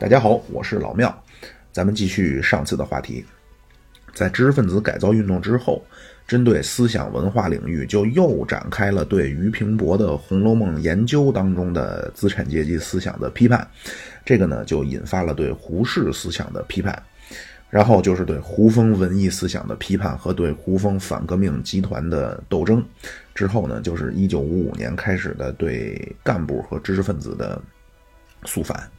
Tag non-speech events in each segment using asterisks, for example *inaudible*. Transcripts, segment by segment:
大家好，我是老庙，咱们继续上次的话题。在知识分子改造运动之后，针对思想文化领域，就又展开了对俞平伯的《红楼梦》研究当中的资产阶级思想的批判。这个呢，就引发了对胡适思想的批判，然后就是对胡风文艺思想的批判和对胡风反革命集团的斗争。之后呢，就是一九五五年开始的对干部和知识分子的肃反。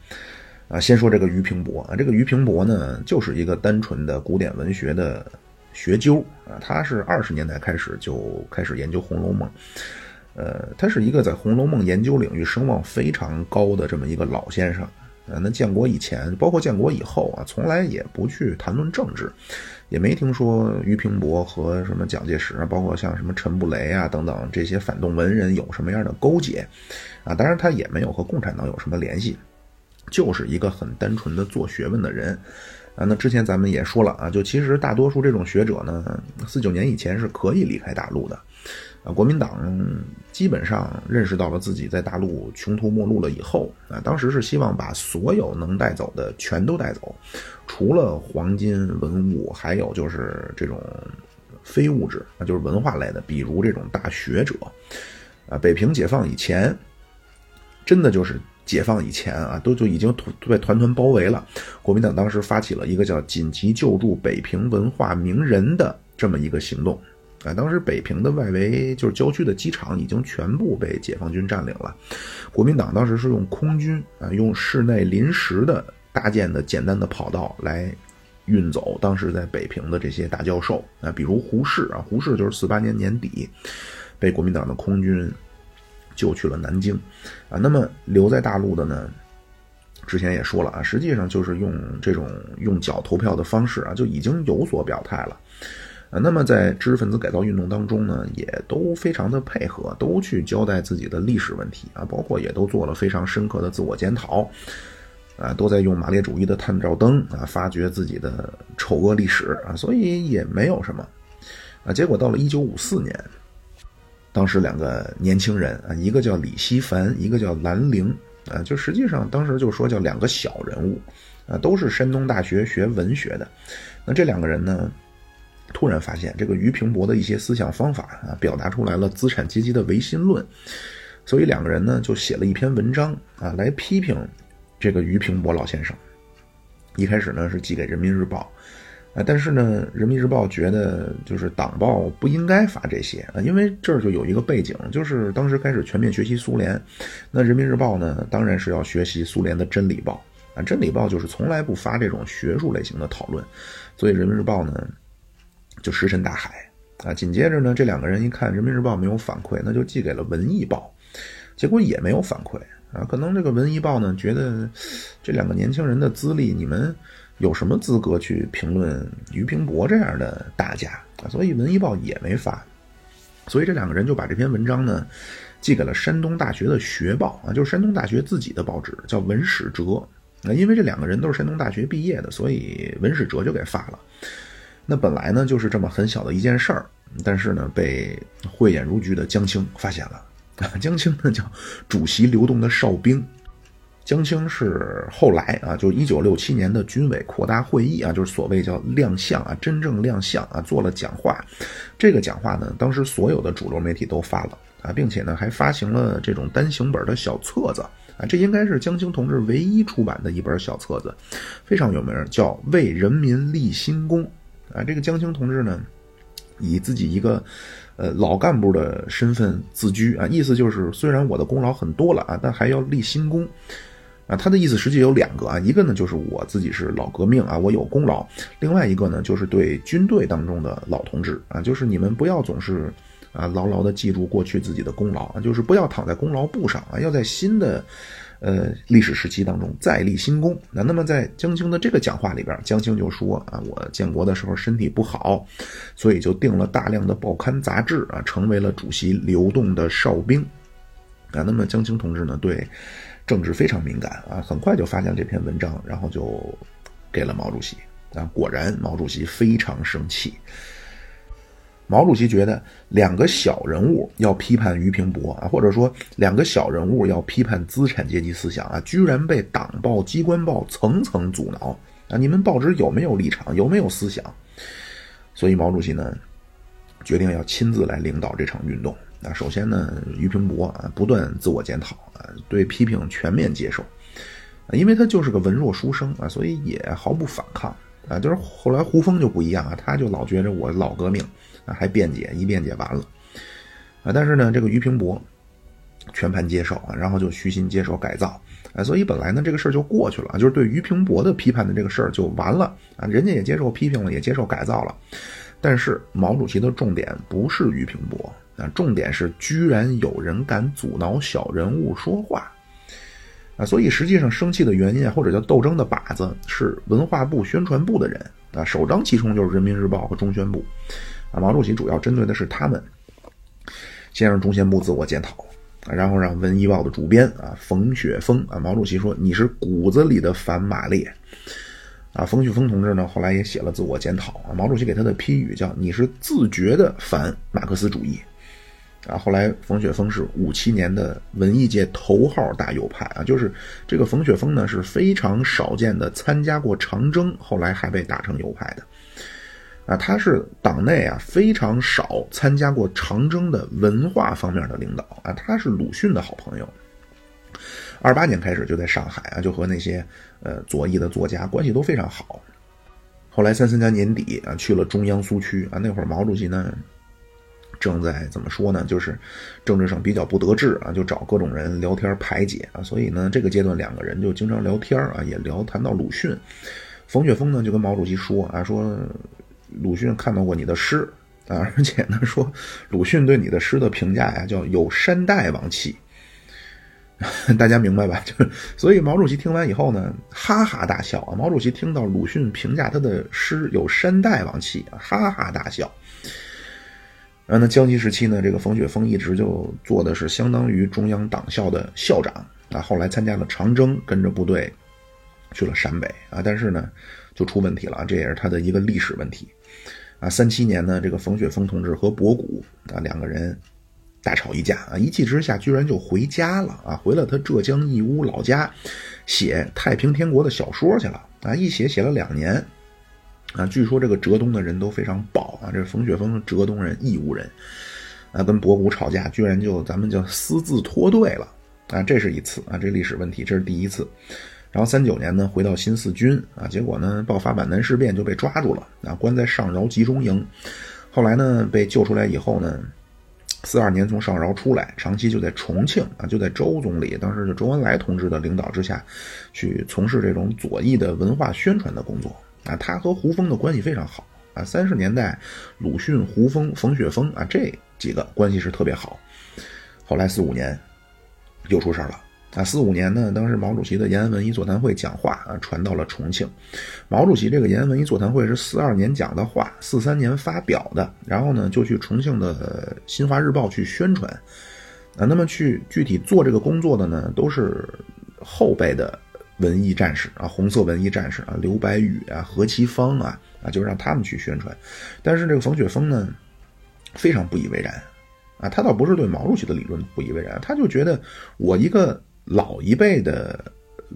啊，先说这个俞平伯啊，这个俞平伯呢，就是一个单纯的古典文学的学究啊，他是二十年代开始就开始研究《红楼梦》，呃，他是一个在《红楼梦》研究领域声望非常高的这么一个老先生啊。那建国以前，包括建国以后啊，从来也不去谈论政治，也没听说俞平伯和什么蒋介石啊，包括像什么陈布雷啊等等这些反动文人有什么样的勾结啊？当然，他也没有和共产党有什么联系。就是一个很单纯的做学问的人，啊，那之前咱们也说了啊，就其实大多数这种学者呢，四九年以前是可以离开大陆的，啊，国民党基本上认识到了自己在大陆穷途末路了以后，啊，当时是希望把所有能带走的全都带走，除了黄金文物，还有就是这种非物质，啊，就是文化类的，比如这种大学者，啊，北平解放以前，真的就是。解放以前啊，都就已经被团团包围了。国民党当时发起了一个叫“紧急救助北平文化名人”的这么一个行动啊。当时北平的外围就是郊区的机场已经全部被解放军占领了。国民党当时是用空军啊，用室内临时的搭建的简单的跑道来运走当时在北平的这些大教授啊，比如胡适啊，胡适就是四八年年底被国民党的空军。就去了南京，啊，那么留在大陆的呢？之前也说了啊，实际上就是用这种用脚投票的方式啊，就已经有所表态了，啊，那么在知识分子改造运动当中呢，也都非常的配合，都去交代自己的历史问题啊，包括也都做了非常深刻的自我检讨，啊，都在用马列主义的探照灯啊，发掘自己的丑恶历史啊，所以也没有什么，啊，结果到了一九五四年。当时两个年轻人啊，一个叫李希凡，一个叫兰陵啊，就实际上当时就说叫两个小人物啊，都是山东大学学文学的。那这两个人呢，突然发现这个俞平伯的一些思想方法啊，表达出来了资产阶级的唯心论，所以两个人呢就写了一篇文章啊，来批评这个俞平伯老先生。一开始呢是寄给《人民日报》。啊，但是呢，《人民日报》觉得就是党报不应该发这些啊，因为这儿就有一个背景，就是当时开始全面学习苏联，那《人民日报》呢，当然是要学习苏联的《真理报》啊，《真理报》就是从来不发这种学术类型的讨论，所以《人民日报》呢就石沉大海啊。紧接着呢，这两个人一看《人民日报》没有反馈，那就寄给了《文艺报》，结果也没有反馈啊。可能这个《文艺报》呢觉得这两个年轻人的资历，你们。有什么资格去评论俞平伯这样的大家？所以《文艺报》也没发，所以这两个人就把这篇文章呢寄给了山东大学的学报啊，就是山东大学自己的报纸，叫《文史哲》。那因为这两个人都是山东大学毕业的，所以《文史哲》就给发了。那本来呢就是这么很小的一件事儿，但是呢被慧眼如炬的江青发现了。江青呢叫主席流动的哨兵。江青是后来啊，就一九六七年的军委扩大会议啊，就是所谓叫亮相啊，真正亮相啊，做了讲话。这个讲话呢，当时所有的主流媒体都发了啊，并且呢还发行了这种单行本的小册子啊，这应该是江青同志唯一出版的一本小册子，非常有名，叫《为人民立新功》啊。这个江青同志呢，以自己一个呃老干部的身份自居啊，意思就是虽然我的功劳很多了啊，但还要立新功。啊，他的意思实际有两个啊，一个呢就是我自己是老革命啊，我有功劳；另外一个呢就是对军队当中的老同志啊，就是你们不要总是啊牢牢的记住过去自己的功劳啊，就是不要躺在功劳簿上啊，要在新的呃历史时期当中再立新功。那那么在江青的这个讲话里边，江青就说啊，我建国的时候身体不好，所以就订了大量的报刊杂志啊，成为了主席流动的哨兵啊。那么江青同志呢，对。政治非常敏感啊，很快就发现这篇文章，然后就给了毛主席啊。果然，毛主席非常生气。毛主席觉得两个小人物要批判俞平伯啊，或者说两个小人物要批判资产阶级思想啊，居然被党报、机关报层层阻挠啊！你们报纸有没有立场？有没有思想？所以毛主席呢，决定要亲自来领导这场运动。啊，首先呢，俞平伯啊，不断自我检讨啊，对批评全面接受啊，因为他就是个文弱书生啊，所以也毫不反抗啊。就是后来胡风就不一样啊，他就老觉着我老革命。啊，还辩解，一辩解完了，啊，但是呢，这个俞平伯全盘接受啊，然后就虚心接受改造，啊，所以本来呢，这个事儿就过去了，就是对俞平伯的批判的这个事儿就完了啊，人家也接受批评了，也接受改造了，但是毛主席的重点不是俞平伯啊，重点是居然有人敢阻挠小人物说话，啊，所以实际上生气的原因或者叫斗争的靶子是文化部宣传部的人啊，首当其冲就是人民日报和中宣部。啊，毛主席主要针对的是他们，先让中宣部自我检讨，然后让文艺报的主编啊冯雪峰啊，毛主席说你是骨子里的反马列，啊，冯雪峰同志呢后来也写了自我检讨啊，毛主席给他的批语叫你是自觉的反马克思主义，啊，后来冯雪峰是五七年的文艺界头号大右派啊，就是这个冯雪峰呢是非常少见的参加过长征，后来还被打成右派的。啊，他是党内啊非常少参加过长征的文化方面的领导啊，他是鲁迅的好朋友。二八年开始就在上海啊，就和那些呃左翼的作家关系都非常好。后来三三年年底啊，去了中央苏区啊，那会儿毛主席呢正在怎么说呢，就是政治上比较不得志啊，就找各种人聊天排解啊，所以呢这个阶段两个人就经常聊天啊，也聊谈到鲁迅。冯雪峰呢就跟毛主席说啊，说。鲁迅看到过你的诗啊，而且呢说鲁迅对你的诗的评价呀，叫有山大王气。*laughs* 大家明白吧？*laughs* 就所以毛主席听完以后呢，哈哈大笑啊。毛主席听到鲁迅评价他的诗有山大王气啊，哈哈大笑。然后呢，江西时期呢，这个冯雪峰一直就做的是相当于中央党校的校长啊。后来参加了长征，跟着部队去了陕北啊，但是呢，就出问题了，这也是他的一个历史问题。啊，三七年呢，这个冯雪峰同志和博古啊两个人大吵一架啊，一气之下居然就回家了啊，回了他浙江义乌老家，写《太平天国》的小说去了啊，一写写了两年啊，据说这个浙东的人都非常暴啊，这冯雪峰浙东人义乌人啊，跟博古吵架，居然就咱们叫私自脱队了啊，这是一次啊，这历史问题，这是第一次。然后三九年呢，回到新四军啊，结果呢，爆发皖南事变就被抓住了啊，关在上饶集中营。后来呢，被救出来以后呢，四二年从上饶出来，长期就在重庆啊，就在周总理当时是周恩来同志的领导之下，去从事这种左翼的文化宣传的工作啊。他和胡风的关系非常好啊。三十年代，鲁迅、胡风、冯雪峰啊这几个关系是特别好。后来四五年，又出事了。啊，四五年呢，当时毛主席的延安文艺座谈会讲话啊，传到了重庆。毛主席这个延安文艺座谈会是四二年讲的话，四三年发表的，然后呢就去重庆的新华日报去宣传。啊，那么去具体做这个工作的呢，都是后辈的文艺战士啊，红色文艺战士啊，刘白羽啊，何其芳啊，啊，就让他们去宣传。但是这个冯雪峰呢，非常不以为然啊，他倒不是对毛主席的理论不以为然，他就觉得我一个。老一辈的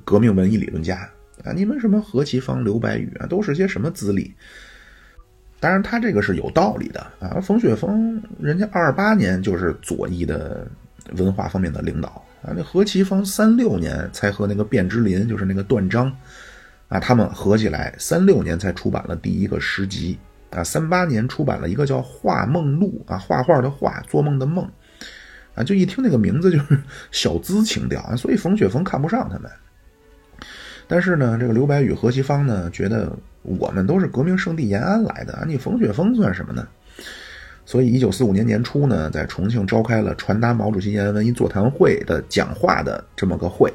革命文艺理论家啊，你们什么何其芳、刘白羽啊，都是些什么资历？当然，他这个是有道理的啊。冯雪峰人家二八年就是左翼的文化方面的领导啊，那何其芳三六年才和那个卞之琳，就是那个段章啊，他们合起来三六年才出版了第一个诗集啊，三八年出版了一个叫《画梦录》啊，画画的画，做梦的梦。啊，就一听那个名字就是小资情调啊，所以冯雪峰看不上他们。但是呢，这个刘白羽、何其芳呢，觉得我们都是革命圣地延安来的啊，你冯雪峰算什么呢？所以，一九四五年年初呢，在重庆召开了传达毛主席延安文艺座谈会的讲话的这么个会，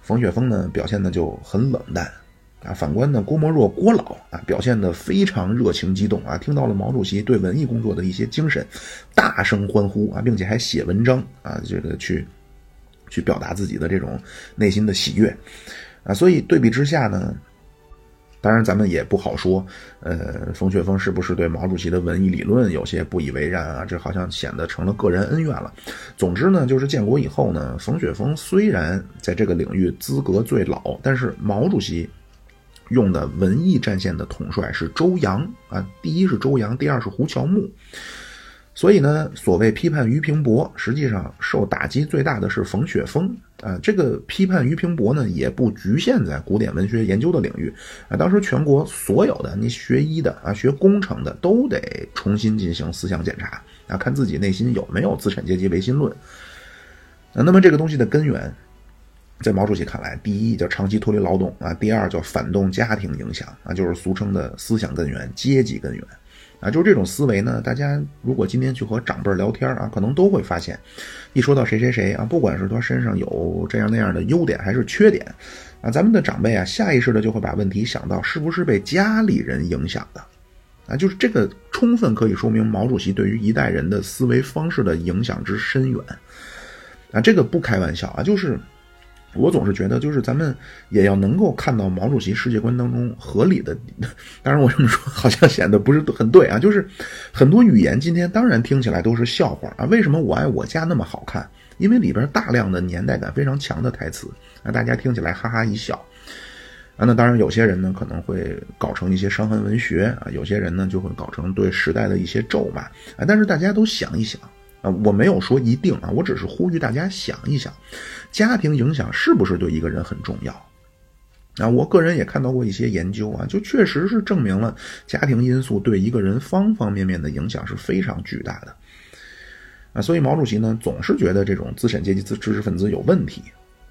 冯雪峰呢表现的就很冷淡。啊，反观呢，郭沫若郭老啊，表现的非常热情激动啊，听到了毛主席对文艺工作的一些精神，大声欢呼啊，并且还写文章啊，这个去去表达自己的这种内心的喜悦啊，所以对比之下呢，当然，咱们也不好说，呃，冯雪峰是不是对毛主席的文艺理论有些不以为然啊？这好像显得成了个人恩怨了。总之呢，就是建国以后呢，冯雪峰虽然在这个领域资格最老，但是毛主席用的文艺战线的统帅是周扬啊，第一是周扬，第二是胡乔木。所以呢，所谓批判俞平伯，实际上受打击最大的是冯雪峰啊。这个批判俞平伯呢，也不局限在古典文学研究的领域啊。当时全国所有的你学医的啊、学工程的，都得重新进行思想检查啊，看自己内心有没有资产阶级唯心论啊。那么这个东西的根源，在毛主席看来，第一叫长期脱离劳动啊，第二叫反动家庭影响啊，就是俗称的思想根源、阶级根源。啊，就是这种思维呢。大家如果今天去和长辈聊天啊，可能都会发现，一说到谁谁谁啊，不管是他身上有这样那样的优点还是缺点，啊，咱们的长辈啊，下意识的就会把问题想到是不是被家里人影响的，啊，就是这个充分可以说明毛主席对于一代人的思维方式的影响之深远，啊，这个不开玩笑啊，就是。我总是觉得，就是咱们也要能够看到毛主席世界观当中合理的。当然，我这么说好像显得不是很对啊。就是很多语言今天当然听起来都是笑话啊。为什么我爱我家那么好看？因为里边大量的年代感非常强的台词啊，大家听起来哈哈一笑啊。那当然，有些人呢可能会搞成一些伤痕文学啊，有些人呢就会搞成对时代的一些咒骂啊。但是大家都想一想。啊，我没有说一定啊，我只是呼吁大家想一想，家庭影响是不是对一个人很重要？啊，我个人也看到过一些研究啊，就确实是证明了家庭因素对一个人方方面面的影响是非常巨大的。啊，所以毛主席呢总是觉得这种资产阶级知知识分子有问题。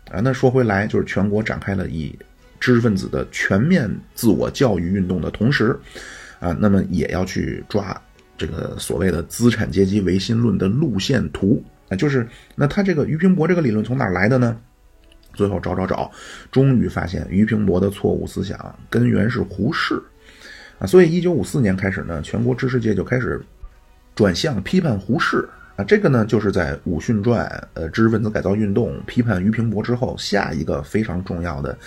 啊，那说回来，就是全国展开了以知识分子的全面自我教育运动的同时，啊，那么也要去抓。这个所谓的资产阶级唯心论的路线图啊，就是那他这个俞平伯这个理论从哪来的呢？最后找找找，终于发现俞平伯的错误思想根源是胡适啊，所以一九五四年开始呢，全国知识界就开始转向批判胡适啊，这个呢就是在《武训传》呃知识分子改造运动批判俞平伯之后，下一个非常重要的。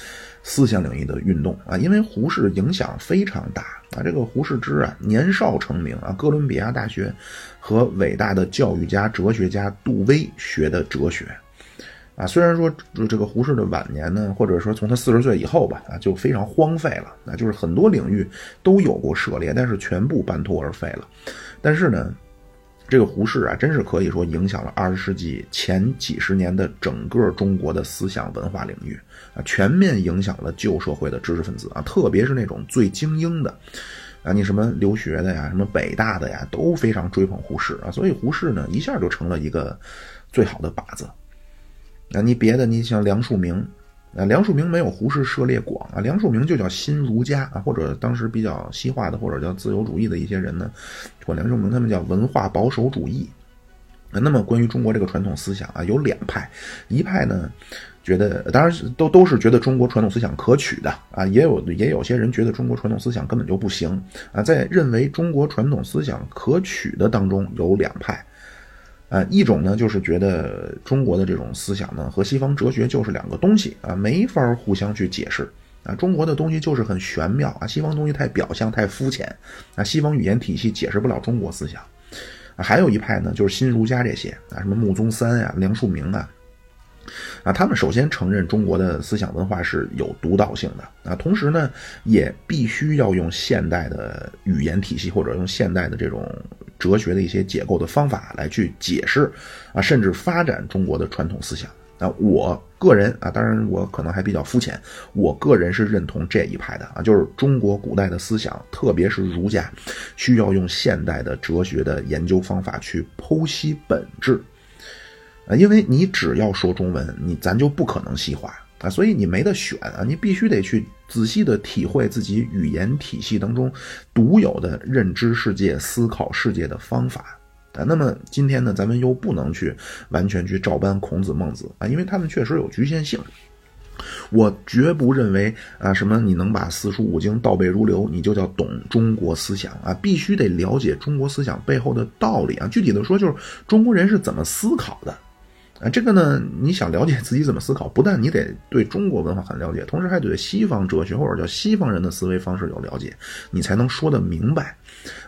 思想领域的运动啊，因为胡适影响非常大啊。这个胡适之啊，年少成名啊，哥伦比亚大学和伟大的教育家、哲学家杜威学的哲学啊。虽然说这个胡适的晚年呢，或者说从他四十岁以后吧，啊，就非常荒废了啊，就是很多领域都有过涉猎，但是全部半途而废了。但是呢。这个胡适啊，真是可以说影响了二十世纪前几十年的整个中国的思想文化领域啊，全面影响了旧社会的知识分子啊，特别是那种最精英的啊，你什么留学的呀，什么北大的呀，都非常追捧胡适啊，所以胡适呢，一下就成了一个最好的靶子。啊，你别的，你像梁漱溟。啊，梁漱溟没有胡适涉猎广啊，梁漱溟就叫新儒家啊，或者当时比较西化的，或者叫自由主义的一些人呢，管梁漱溟他们叫文化保守主义。那么关于中国这个传统思想啊，有两派，一派呢觉得，当然都都是觉得中国传统思想可取的啊，也有也有些人觉得中国传统思想根本就不行啊，在认为中国传统思想可取的当中有两派。啊，一种呢就是觉得中国的这种思想呢和西方哲学就是两个东西啊，没法互相去解释啊。中国的东西就是很玄妙啊，西方东西太表象太肤浅啊，西方语言体系解释不了中国思想。啊，还有一派呢就是新儒家这些啊，什么穆宗三呀、梁漱溟啊。啊，他们首先承认中国的思想文化是有独到性的啊，同时呢，也必须要用现代的语言体系或者用现代的这种哲学的一些解构的方法来去解释啊，甚至发展中国的传统思想啊。我个人啊，当然我可能还比较肤浅，我个人是认同这一派的啊，就是中国古代的思想，特别是儒家，需要用现代的哲学的研究方法去剖析本质。啊，因为你只要说中文，你咱就不可能西化啊，所以你没得选啊，你必须得去仔细的体会自己语言体系当中独有的认知世界、思考世界的方法啊。那么今天呢，咱们又不能去完全去照搬孔子、孟子啊，因为他们确实有局限性。我绝不认为啊，什么你能把四书五经倒背如流，你就叫懂中国思想啊，必须得了解中国思想背后的道理啊。具体的说，就是中国人是怎么思考的。啊，这个呢，你想了解自己怎么思考，不但你得对中国文化很了解，同时还得对西方哲学或者叫西方人的思维方式有了解，你才能说得明白。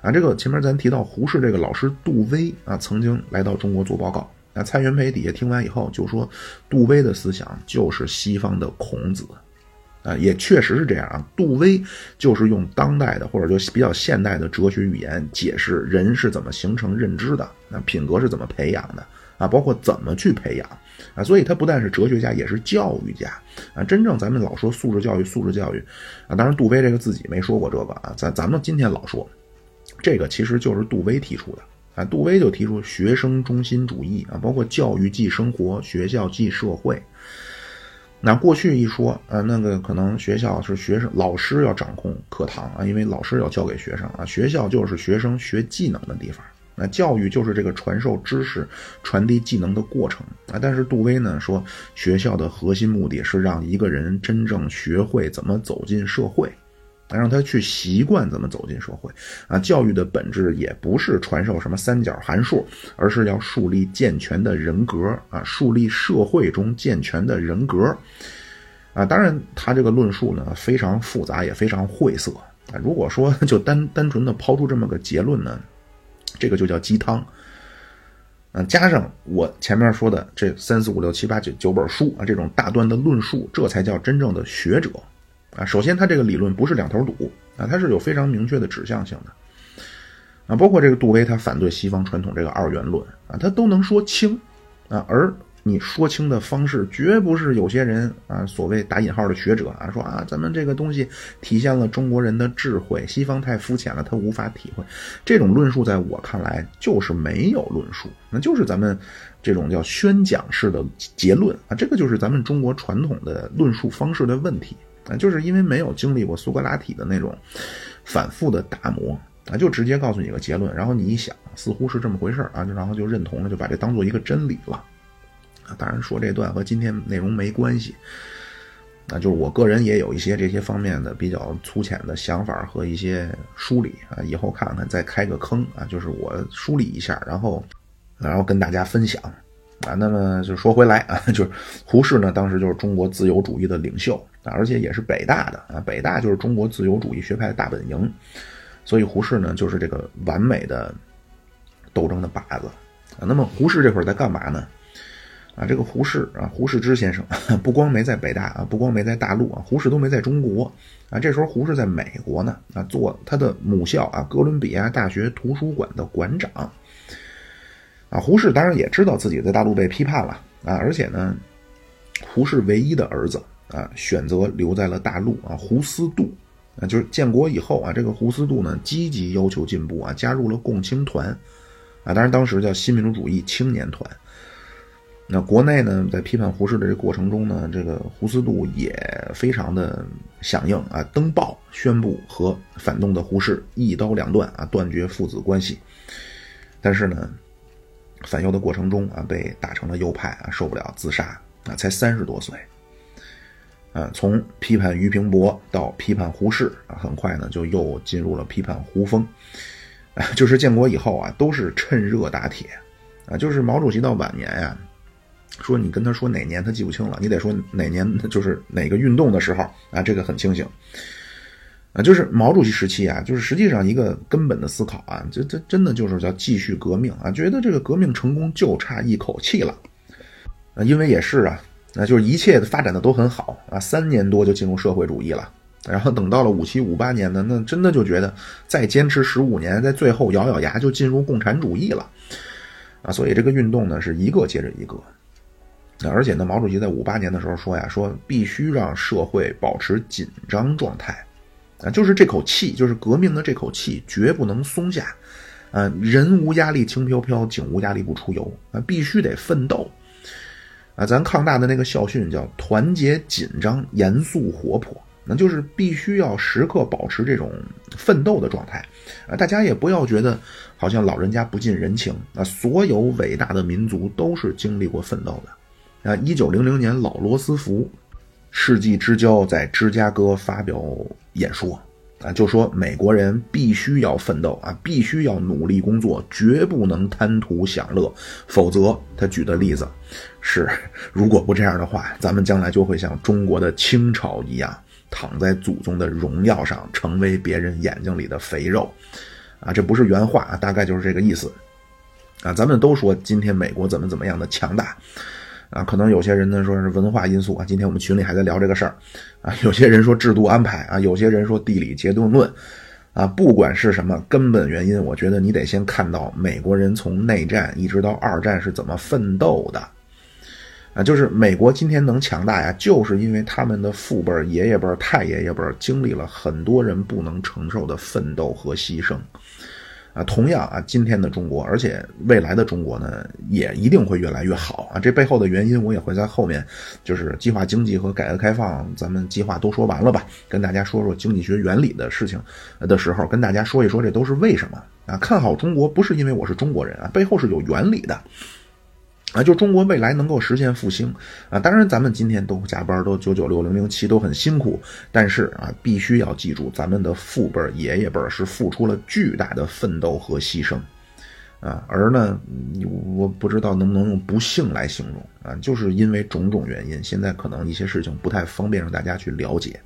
啊，这个前面咱提到胡适这个老师杜威啊，曾经来到中国做报告。那蔡元培底下听完以后就说，杜威的思想就是西方的孔子。啊，也确实是这样啊。杜威就是用当代的或者就比较现代的哲学语言解释人是怎么形成认知的，那品格是怎么培养的。啊，包括怎么去培养啊，所以他不但是哲学家，也是教育家啊。真正咱们老说素质教育，素质教育啊，当然杜威这个自己没说过这个啊，咱咱们今天老说，这个其实就是杜威提出的啊。杜威就提出学生中心主义啊，包括教育即生活，学校即社会。那过去一说啊，那个可能学校是学生老师要掌控课堂啊，因为老师要教给学生啊，学校就是学生学技能的地方。那教育就是这个传授知识、传递技能的过程啊。但是杜威呢说，学校的核心目的是让一个人真正学会怎么走进社会，让他去习惯怎么走进社会啊。教育的本质也不是传授什么三角函数，而是要树立健全的人格啊，树立社会中健全的人格啊。当然，他这个论述呢非常复杂，也非常晦涩啊。如果说 *laughs* 就单单纯的抛出这么个结论呢？这个就叫鸡汤，嗯，加上我前面说的这三四五六七八九九本书啊，这种大段的论述，这才叫真正的学者啊。首先，他这个理论不是两头堵啊，他是有非常明确的指向性的啊。包括这个杜威，他反对西方传统这个二元论啊，他都能说清啊，而。你说清的方式绝不是有些人啊，所谓打引号的学者啊，说啊，咱们这个东西体现了中国人的智慧，西方太肤浅了，他无法体会。这种论述在我看来就是没有论述，那就是咱们这种叫宣讲式的结论啊，这个就是咱们中国传统的论述方式的问题啊，就是因为没有经历过苏格拉底的那种反复的打磨啊，就直接告诉你个结论，然后你一想，似乎是这么回事啊，然后就认同了，就把这当做一个真理了。当然说这段和今天内容没关系，那就是我个人也有一些这些方面的比较粗浅的想法和一些梳理啊，以后看看再开个坑啊，就是我梳理一下，然后然后跟大家分享啊。那么就说回来啊，*laughs* 就是胡适呢，当时就是中国自由主义的领袖啊，而且也是北大的啊，北大就是中国自由主义学派的大本营，所以胡适呢就是这个完美的斗争的靶子啊。那么胡适这会儿在干嘛呢？啊，这个胡适啊，胡适之先生 *laughs* 不光没在北大啊，不光没在大陆啊，胡适都没在中国啊。这时候胡适在美国呢啊，做他的母校啊哥伦比亚大学图书馆的馆长啊。胡适当然也知道自己在大陆被批判了啊，而且呢，胡适唯一的儿子啊选择留在了大陆啊，胡思杜啊，就是建国以后啊，这个胡思杜呢积极要求进步啊，加入了共青团啊，当然当时叫新民主主义青年团。那国内呢，在批判胡适的这过程中呢，这个胡思度也非常的响应啊，登报宣布和反动的胡适一刀两断啊，断绝父子关系。但是呢，反右的过程中啊，被打成了右派啊，受不了自杀啊，才三十多岁啊，从批判俞平伯到批判胡适啊，很快呢就又进入了批判胡风啊，就是建国以后啊，都是趁热打铁啊，就是毛主席到晚年呀。说你跟他说哪年他记不清了，你得说哪年就是哪个运动的时候啊，这个很清醒。啊，就是毛主席时期啊，就是实际上一个根本的思考啊，这这真的就是叫继续革命啊，觉得这个革命成功就差一口气了。啊，因为也是啊，那就是一切发展的都很好啊，三年多就进入社会主义了，然后等到了五七五八年呢，那真的就觉得再坚持十五年，在最后咬咬牙就进入共产主义了。啊，所以这个运动呢是一个接着一个。而且呢，毛主席在五八年的时候说呀，说必须让社会保持紧张状态，啊，就是这口气，就是革命的这口气，绝不能松下，啊，人无压力轻飘飘，井无压力不出油，啊，必须得奋斗，啊，咱抗大的那个校训叫团结、紧张、严肃、活泼，那就是必须要时刻保持这种奋斗的状态，啊，大家也不要觉得好像老人家不近人情，啊，所有伟大的民族都是经历过奋斗的。啊，一九零零年，老罗斯福世纪之交在芝加哥发表演说，啊，就说美国人必须要奋斗啊，必须要努力工作，绝不能贪图享乐，否则他举的例子是，如果不这样的话，咱们将来就会像中国的清朝一样，躺在祖宗的荣耀上，成为别人眼睛里的肥肉，啊，这不是原话啊，大概就是这个意思，啊，咱们都说今天美国怎么怎么样的强大。啊，可能有些人呢说是文化因素啊，今天我们群里还在聊这个事儿，啊，有些人说制度安排啊，有些人说地理结构论，啊，不管是什么根本原因，我觉得你得先看到美国人从内战一直到二战是怎么奋斗的，啊，就是美国今天能强大呀，就是因为他们的父辈、爷爷辈、太爷爷辈经历了很多人不能承受的奋斗和牺牲。啊，同样啊，今天的中国，而且未来的中国呢，也一定会越来越好啊。这背后的原因，我也会在后面，就是计划经济和改革开放，咱们计划都说完了吧，跟大家说说经济学原理的事情的时候，跟大家说一说这都是为什么啊？看好中国不是因为我是中国人啊，背后是有原理的。啊，就中国未来能够实现复兴啊！当然，咱们今天都加班，都九九六零零七，都很辛苦。但是啊，必须要记住，咱们的父辈、爷爷辈是付出了巨大的奋斗和牺牲啊。而呢，我不知道能不能用不幸来形容啊，就是因为种种原因，现在可能一些事情不太方便让大家去了解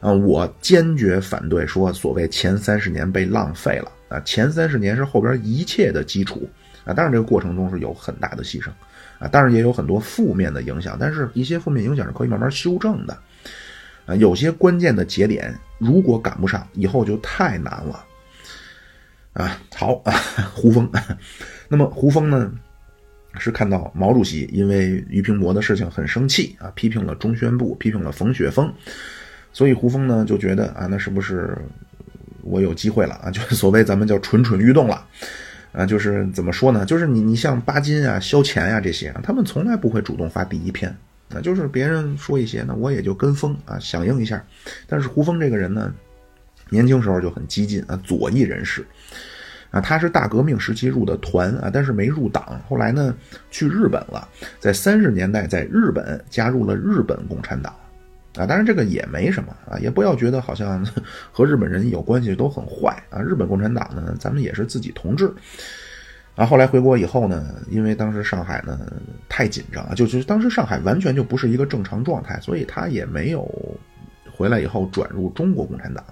啊。我坚决反对说所谓前三十年被浪费了啊！前三十年是后边一切的基础。啊，当然这个过程中是有很大的牺牲，啊，当然也有很多负面的影响，但是一些负面影响是可以慢慢修正的，啊，有些关键的节点如果赶不上，以后就太难了，啊，好，*laughs* 胡风，那么胡风呢，是看到毛主席因为俞平伯的事情很生气啊，批评了中宣部，批评了冯雪峰，所以胡风呢就觉得啊，那是不是我有机会了啊？就是所谓咱们叫蠢蠢欲动了。啊，就是怎么说呢？就是你，你像巴金啊、萧乾呀这些啊，他们从来不会主动发第一篇，啊，就是别人说一些呢，我也就跟风啊，响应一下。但是胡风这个人呢，年轻时候就很激进啊，左翼人士，啊，他是大革命时期入的团啊，但是没入党，后来呢去日本了，在三十年代在日本加入了日本共产党。啊，当然这个也没什么啊，也不要觉得好像 *laughs* 和日本人有关系都很坏啊。日本共产党呢，咱们也是自己同志。啊，后来回国以后呢，因为当时上海呢太紧张啊，就就当时上海完全就不是一个正常状态，所以他也没有回来以后转入中国共产党，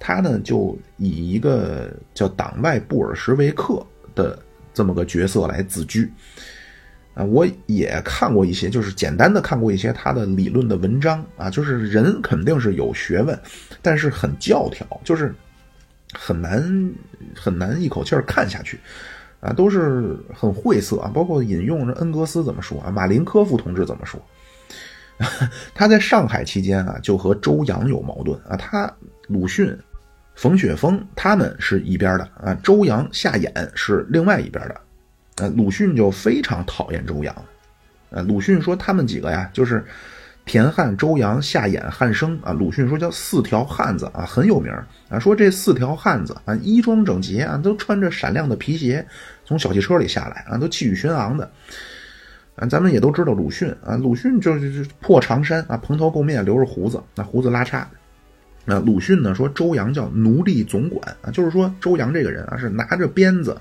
他呢就以一个叫党外布尔什维克的这么个角色来自居。啊，我也看过一些，就是简单的看过一些他的理论的文章啊，就是人肯定是有学问，但是很教条，就是很难很难一口气儿看下去，啊，都是很晦涩啊。包括引用恩格斯怎么说啊，马林科夫同志怎么说，*laughs* 他在上海期间啊，就和周扬有矛盾啊，他鲁迅、冯雪峰他们是一边的啊，周扬、夏衍是另外一边的。呃，鲁迅就非常讨厌周扬，呃，鲁迅说他们几个呀，就是田汉、周扬、夏衍、汉生啊。鲁迅说叫四条汉子啊，很有名啊。说这四条汉子啊，衣装整洁啊，都穿着闪亮的皮鞋，从小汽车里下来啊，都气宇轩昂的。啊，咱们也都知道鲁迅啊，鲁迅就是破长衫啊，蓬头垢面，留着胡子，那胡子拉碴。那鲁迅呢说周扬叫奴隶总管啊，就是说周扬这个人啊是拿着鞭子，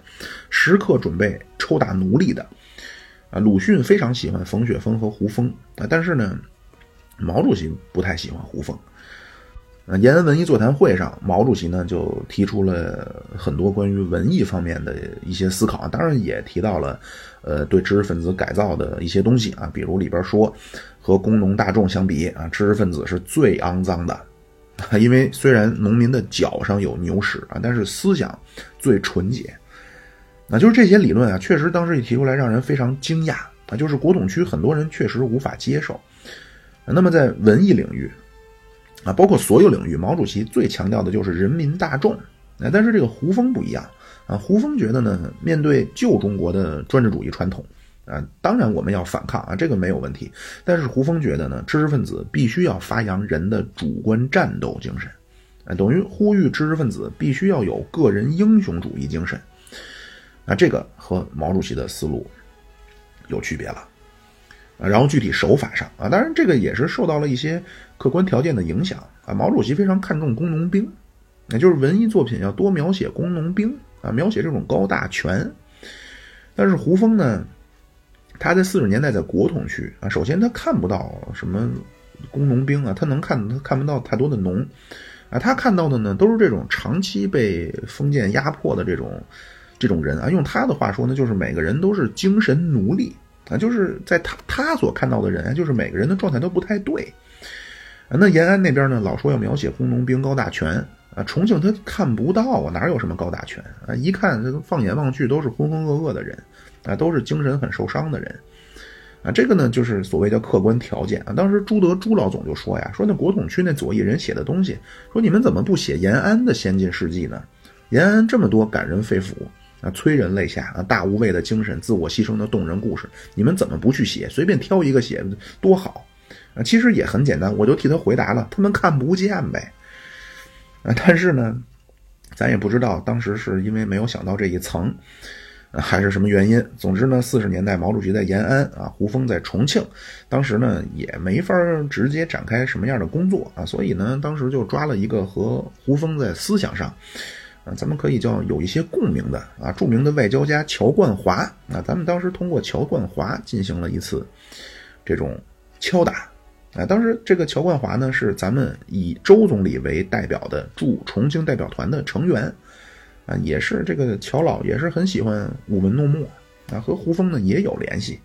时刻准备抽打奴隶的。啊，鲁迅非常喜欢冯雪峰和胡风啊，但是呢，毛主席不太喜欢胡风。啊，延安文艺座谈会上，毛主席呢就提出了很多关于文艺方面的一些思考，当然也提到了，呃，对知识分子改造的一些东西啊，比如里边说，和工农大众相比啊，知识分子是最肮脏的。*laughs* 因为虽然农民的脚上有牛屎啊，但是思想最纯洁。那就是这些理论啊，确实当时一提出来让人非常惊讶啊，就是国统区很多人确实无法接受。那么在文艺领域啊，包括所有领域，毛主席最强调的就是人民大众。啊，但是这个胡风不一样啊，胡风觉得呢，面对旧中国的专制主义传统。啊，当然我们要反抗啊，这个没有问题。但是胡风觉得呢，知识分子必须要发扬人的主观战斗精神，啊，等于呼吁知识分子必须要有个人英雄主义精神。啊，这个和毛主席的思路有区别了。啊，然后具体手法上啊，当然这个也是受到了一些客观条件的影响啊。毛主席非常看重工农兵也就是文艺作品要多描写工农兵啊，描写这种高大全。但是胡风呢，他在四十年代在国统区啊，首先他看不到什么工农兵啊，他能看他看不到太多的农啊，他看到的呢都是这种长期被封建压迫的这种这种人啊。用他的话说呢，就是每个人都是精神奴隶啊，就是在他他所看到的人啊，就是每个人的状态都不太对。那延安那边呢，老说要描写工农兵高大全。啊，重庆他看不到啊，哪有什么高大全啊？一看，放眼望去都是浑浑噩噩的人，啊，都是精神很受伤的人，啊，这个呢就是所谓叫客观条件啊。当时朱德朱老总就说呀，说那国统区那左翼人写的东西，说你们怎么不写延安的先进事迹呢？延安这么多感人肺腑啊、催人泪下啊、大无畏的精神、自我牺牲的动人故事，你们怎么不去写？随便挑一个写多好啊！其实也很简单，我就替他回答了，他们看不见呗。啊，但是呢，咱也不知道当时是因为没有想到这一层，还是什么原因。总之呢，四十年代毛主席在延安啊，胡风在重庆，当时呢也没法直接展开什么样的工作啊，所以呢，当时就抓了一个和胡风在思想上，啊，咱们可以叫有一些共鸣的啊，著名的外交家乔冠华啊，咱们当时通过乔冠华进行了一次这种敲打。啊，当时这个乔冠华呢，是咱们以周总理为代表的驻重庆代表团的成员，啊，也是这个乔老也是很喜欢舞文弄墨，啊，和胡风呢也有联系，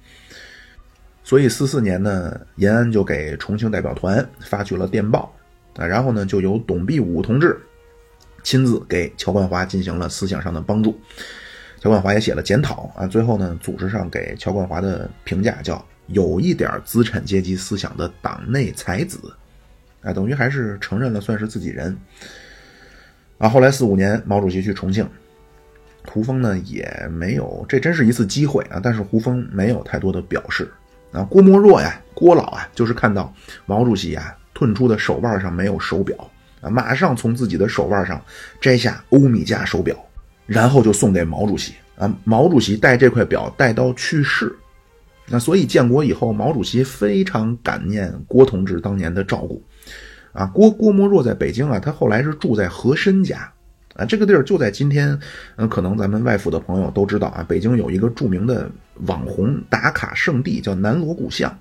所以四四年呢，延安就给重庆代表团发去了电报，啊，然后呢，就由董必武同志亲自给乔冠华进行了思想上的帮助，乔冠华也写了检讨，啊，最后呢，组织上给乔冠华的评价叫。有一点资产阶级思想的党内才子，啊，等于还是承认了，算是自己人。啊，后来四五年，毛主席去重庆，胡风呢也没有，这真是一次机会啊！但是胡风没有太多的表示。啊，郭沫若呀，郭老啊，就是看到毛主席啊褪出的手腕上没有手表，啊，马上从自己的手腕上摘下欧米茄手表，然后就送给毛主席。啊，毛主席戴这块表戴到去世。那所以建国以后，毛主席非常感念郭同志当年的照顾，啊，郭郭沫若在北京啊，他后来是住在和珅家，啊，这个地儿就在今天，嗯，可能咱们外府的朋友都知道啊，北京有一个著名的网红打卡圣地叫南锣鼓巷，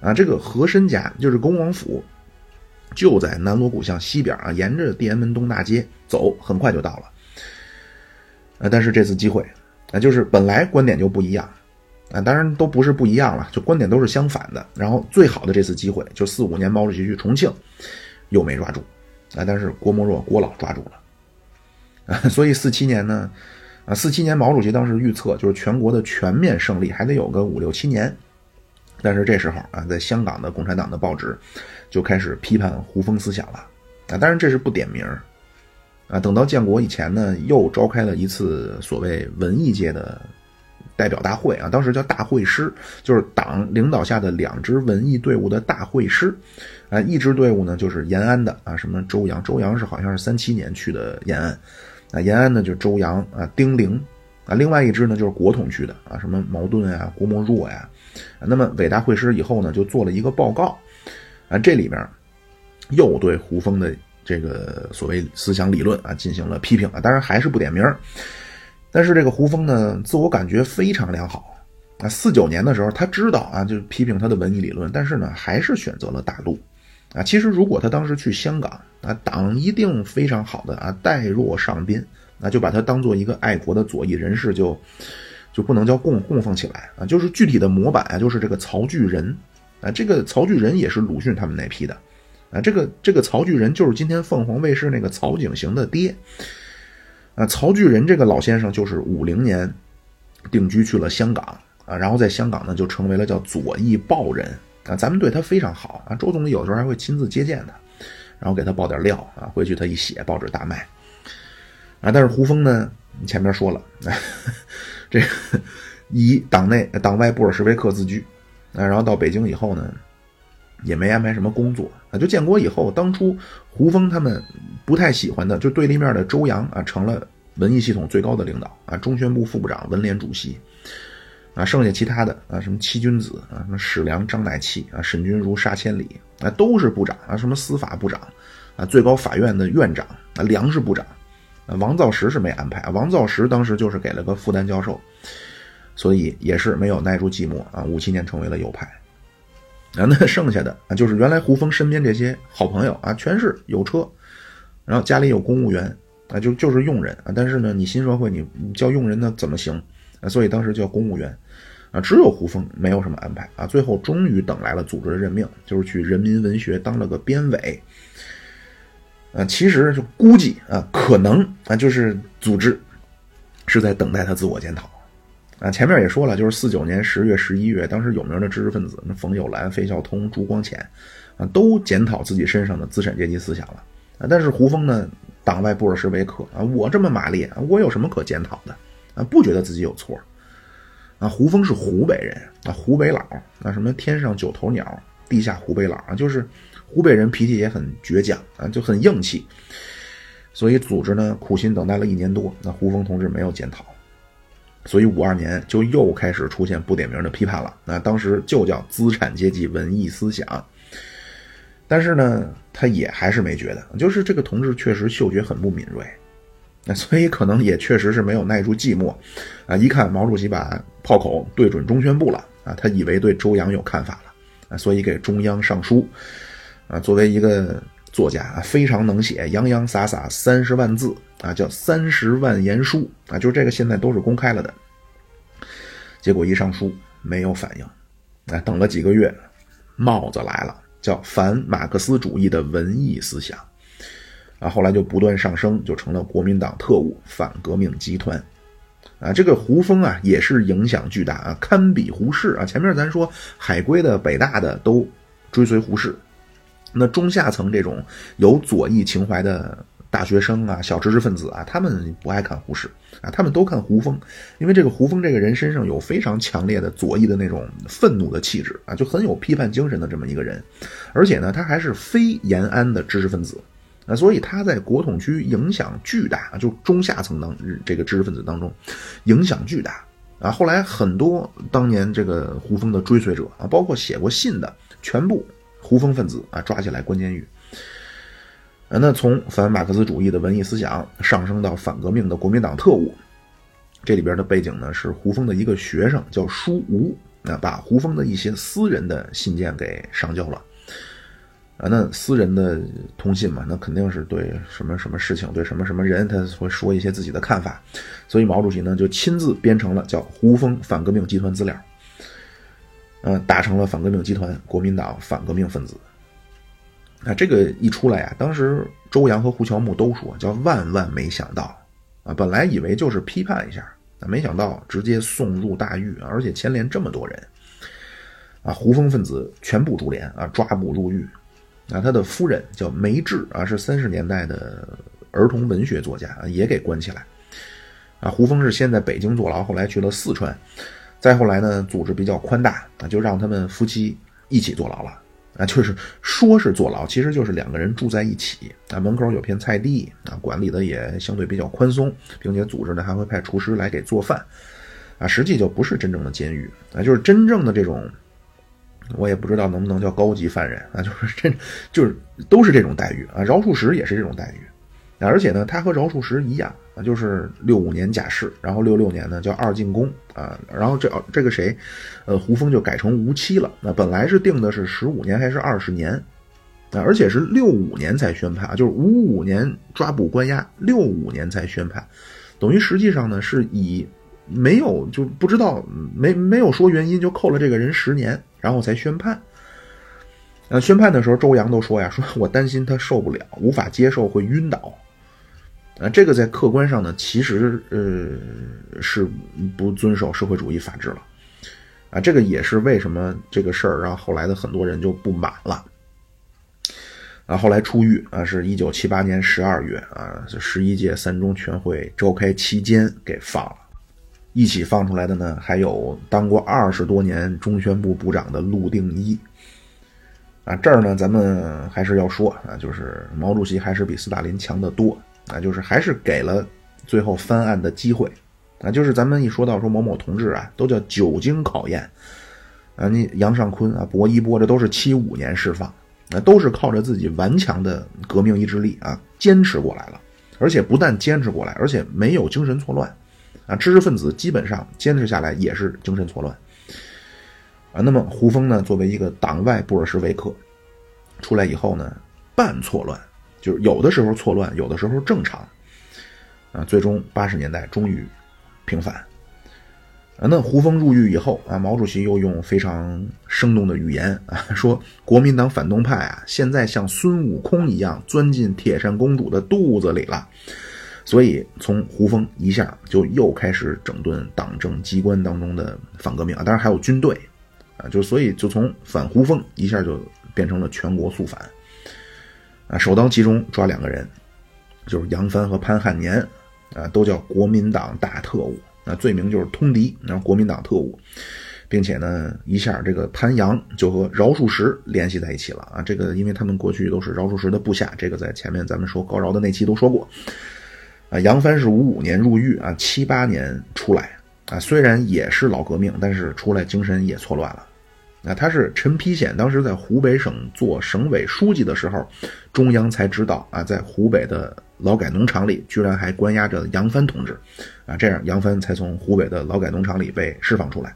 啊，这个和珅家就是恭王府，就在南锣鼓巷西边啊，沿着地安门东大街走，很快就到了，啊，但是这次机会，啊，就是本来观点就不一样。啊，当然都不是不一样了，就观点都是相反的。然后最好的这次机会，就四五年毛主席去重庆，又没抓住，啊，但是郭沫若郭老抓住了，啊，*laughs* 所以四七年呢，啊，四七年毛主席当时预测就是全国的全面胜利还得有个五六七年，但是这时候啊，在香港的共产党的报纸就开始批判胡风思想了，啊，当然这是不点名啊，等到建国以前呢，又召开了一次所谓文艺界的。代表大会啊，当时叫大会师，就是党领导下的两支文艺队伍的大会师，啊，一支队伍呢就是延安的啊，什么周扬，周扬是好像是三七年去的延安，啊，延安呢就是周扬啊，丁玲，啊，另外一支呢就是国统区的啊，什么茅盾啊、郭沫若呀，那么伟大会师以后呢，就做了一个报告，啊，这里面又对胡风的这个所谓思想理论啊进行了批评啊，当然还是不点名。但是这个胡风呢，自我感觉非常良好啊。四九年的时候，他知道啊，就批评他的文艺理论，但是呢，还是选择了大陆啊。其实如果他当时去香港啊，党一定非常好的啊，待若上宾啊，就把他当做一个爱国的左翼人士，就就不能叫供供奉起来啊。就是具体的模板啊，就是这个曹巨仁啊，这个曹巨仁也是鲁迅他们那批的啊。这个这个曹巨仁就是今天凤凰卫视那个曹景行的爹。啊，曹巨仁这个老先生就是五零年定居去了香港啊，然后在香港呢就成为了叫左翼报人啊，咱们对他非常好啊，周总理有时候还会亲自接见他，然后给他报点料啊，回去他一写报纸大卖啊。但是胡风呢，前面说了，*laughs* 这个以党内党外布尔什维克自居啊，然后到北京以后呢，也没安排什么工作啊，就建国以后，当初胡风他们。不太喜欢的就对立面的周扬啊，成了文艺系统最高的领导啊，中宣部副部长、文联主席啊，剩下其他的啊，什么七君子啊，什么史良、张乃器啊，沈钧儒、沙千里啊，都是部长啊，什么司法部长啊，最高法院的院长啊，粮食部长啊，王造时是没安排啊，王造时当时就是给了个复旦教授，所以也是没有耐住寂寞啊，五七年成为了右派。啊，那剩下的啊，就是原来胡风身边这些好朋友啊，全是有车，然后家里有公务员啊，就就是佣人啊。但是呢，你新社会你叫佣人那怎么行？所以当时叫公务员啊，只有胡风没有什么安排啊。最后终于等来了组织的任命，就是去人民文学当了个编委。啊，其实就估计啊，可能啊，就是组织是在等待他自我检讨。啊，前面也说了，就是四九年十月、十一月，当时有名的知识分子，那冯友兰、费孝通、朱光潜，啊，都检讨自己身上的资产阶级思想了。啊，但是胡风呢，党外布尔什维克啊，我这么马列，我有什么可检讨的？啊，不觉得自己有错。啊，胡风是湖北人，啊，湖北佬，啊什么天上九头鸟，地下湖北佬啊，就是湖北人脾气也很倔强啊，就很硬气。所以组织呢，苦心等待了一年多，那胡风同志没有检讨。所以五二年就又开始出现不点名的批判了，那当时就叫资产阶级文艺思想。但是呢，他也还是没觉得，就是这个同志确实嗅觉很不敏锐，那所以可能也确实是没有耐住寂寞，啊，一看毛主席把炮口对准中宣部了，啊，他以为对周扬有看法了，啊，所以给中央上书，啊，作为一个作家啊，非常能写，洋洋洒洒三十万字。啊，叫三十万言书啊，就这个现在都是公开了的。结果一上书没有反应，哎，等了几个月，帽子来了，叫反马克思主义的文艺思想，啊，后来就不断上升，就成了国民党特务反革命集团，啊，这个胡风啊也是影响巨大啊，堪比胡适啊。前面咱说海归的、北大的都追随胡适，那中下层这种有左翼情怀的。大学生啊，小知识分子啊，他们不爱看胡适啊，他们都看胡风，因为这个胡风这个人身上有非常强烈的左翼的那种愤怒的气质啊，就很有批判精神的这么一个人，而且呢，他还是非延安的知识分子啊，所以他在国统区影响巨大就中下层当这个知识分子当中影响巨大啊。后来很多当年这个胡风的追随者啊，包括写过信的，全部胡风分子啊，抓起来关监狱。那从反马克思主义的文艺思想上升到反革命的国民党特务，这里边的背景呢是胡风的一个学生叫舒吴，那把胡风的一些私人的信件给上交了。啊，那私人的通信嘛，那肯定是对什么什么事情，对什么什么人，他会说一些自己的看法。所以毛主席呢就亲自编成了叫《胡风反革命集团资料》，嗯，打成了反革命集团国民党反革命分子。啊，这个一出来呀，当时周扬和胡乔木都说叫万万没想到啊！本来以为就是批判一下，啊，没想到直接送入大狱，而且牵连这么多人啊！胡风分子全部株连啊，抓捕入狱啊！他的夫人叫梅志啊，是三十年代的儿童文学作家啊，也给关起来啊！胡风是先在北京坐牢，后来去了四川，再后来呢，组织比较宽大啊，就让他们夫妻一起坐牢了。啊，就是说是坐牢，其实就是两个人住在一起啊。门口有片菜地啊，管理的也相对比较宽松，并且组织呢还会派厨师来给做饭啊。实际就不是真正的监狱啊，就是真正的这种，我也不知道能不能叫高级犯人啊，就是真就是都是这种待遇啊。饶漱石也是这种待遇。而且呢，他和饶漱石一样啊，就是六五年假释，然后六六年呢叫二进宫啊，然后这这个谁，呃，胡风就改成无期了。那本来是定的是十五年还是二十年，啊，而且是六五年才宣判，就是五五年抓捕关押，六五年才宣判，等于实际上呢是以没有就不知道没没有说原因就扣了这个人十年，然后才宣判。呃，宣判的时候，周扬都说呀，说我担心他受不了，无法接受，会晕倒。啊，这个在客观上呢，其实呃是不遵守社会主义法治了，啊，这个也是为什么这个事儿让后来的很多人就不满了，啊，后来出狱啊，是一九七八年十二月啊，十一届三中全会召开期间给放了，一起放出来的呢，还有当过二十多年中宣部部长的陆定一，啊，这儿呢咱们还是要说啊，就是毛主席还是比斯大林强得多。啊，就是还是给了最后翻案的机会，啊，就是咱们一说到说某某同志啊，都叫久经考验，啊，你杨尚昆啊、薄一波这都是七五年释放，那都是靠着自己顽强的革命意志力啊，坚持过来了。而且不但坚持过来，而且没有精神错乱，啊，知识分子基本上坚持下来也是精神错乱，啊，那么胡风呢，作为一个党外布尔什维克，出来以后呢，半错乱，就是有的时候错乱，有的时候正常，啊，最终八十年代终于平反。啊，那胡风入狱以后啊，毛主席又用非常生动的语言啊，说国民党反动派啊，现在像孙悟空一样钻进铁扇公主的肚子里了。所以从胡风一下就又开始整顿党政机关当中的反革命啊，当然还有军队啊，就所以就从反胡风一下就变成了全国肃反啊，首当其冲抓两个人，就是杨帆和潘汉年啊，都叫国民党大特务。那罪名就是通敌，然后国民党特务，并且呢，一下这个潘阳就和饶漱石联系在一起了啊。这个因为他们过去都是饶漱石的部下，这个在前面咱们说高饶的那期都说过。啊，杨帆是五五年入狱啊，七八年出来啊，虽然也是老革命，但是出来精神也错乱了。啊他是陈丕显当时在湖北省做省委书记的时候，中央才知道啊，在湖北的劳改农场里居然还关押着杨帆同志，啊，这样杨帆才从湖北的劳改农场里被释放出来。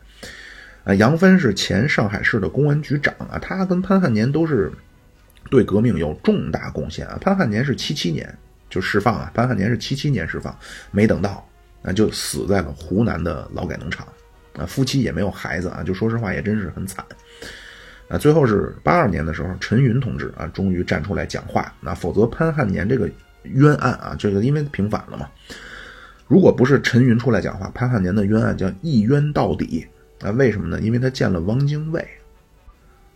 啊，杨帆是前上海市的公安局长啊，他跟潘汉年都是对革命有重大贡献啊。潘汉年是七七年就释放啊，潘汉年是七七年释放，没等到啊，就死在了湖南的劳改农场。啊，夫妻也没有孩子啊，就说实话也真是很惨。啊，最后是八二年的时候，陈云同志啊，终于站出来讲话。那否则潘汉年这个冤案啊，这个因为平反了嘛，如果不是陈云出来讲话，潘汉年的冤案叫一冤到底啊？为什么呢？因为他见了汪精卫。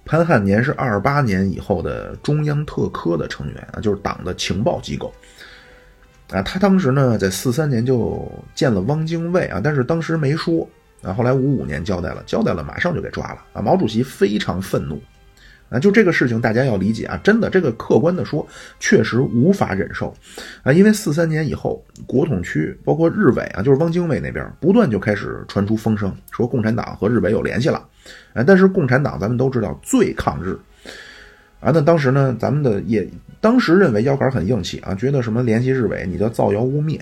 潘汉年是二八年以后的中央特科的成员啊，就是党的情报机构。啊，他当时呢在四三年就见了汪精卫啊，但是当时没说。啊，后来五五年交代了，交代了，马上就给抓了啊！毛主席非常愤怒，啊，就这个事情大家要理解啊，真的，这个客观的说，确实无法忍受，啊，因为四三年以后，国统区包括日伪啊，就是汪精卫那边不断就开始传出风声，说共产党和日伪有联系了，啊，但是共产党咱们都知道最抗日，啊，那当时呢，咱们的也当时认为腰杆很硬气啊，觉得什么联系日伪，你叫造谣污蔑。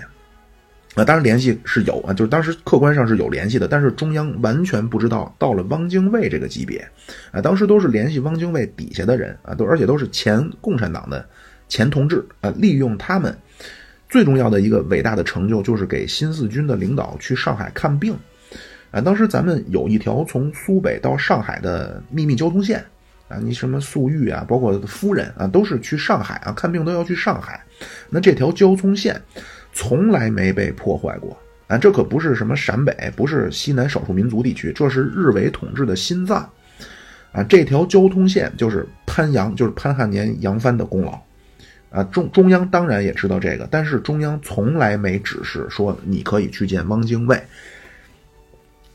啊，当然联系是有啊，就是当时客观上是有联系的，但是中央完全不知道到了汪精卫这个级别，啊，当时都是联系汪精卫底下的人啊，都而且都是前共产党的前同志啊，利用他们最重要的一个伟大的成就就是给新四军的领导去上海看病，啊，当时咱们有一条从苏北到上海的秘密交通线啊，你什么粟裕啊，包括夫人啊，都是去上海啊看病都要去上海，那这条交通线。从来没被破坏过啊！这可不是什么陕北，不是西南少数民族地区，这是日伪统治的心脏啊！这条交通线就是潘阳，就是潘汉年、杨帆的功劳啊！中中央当然也知道这个，但是中央从来没指示说你可以去见汪精卫。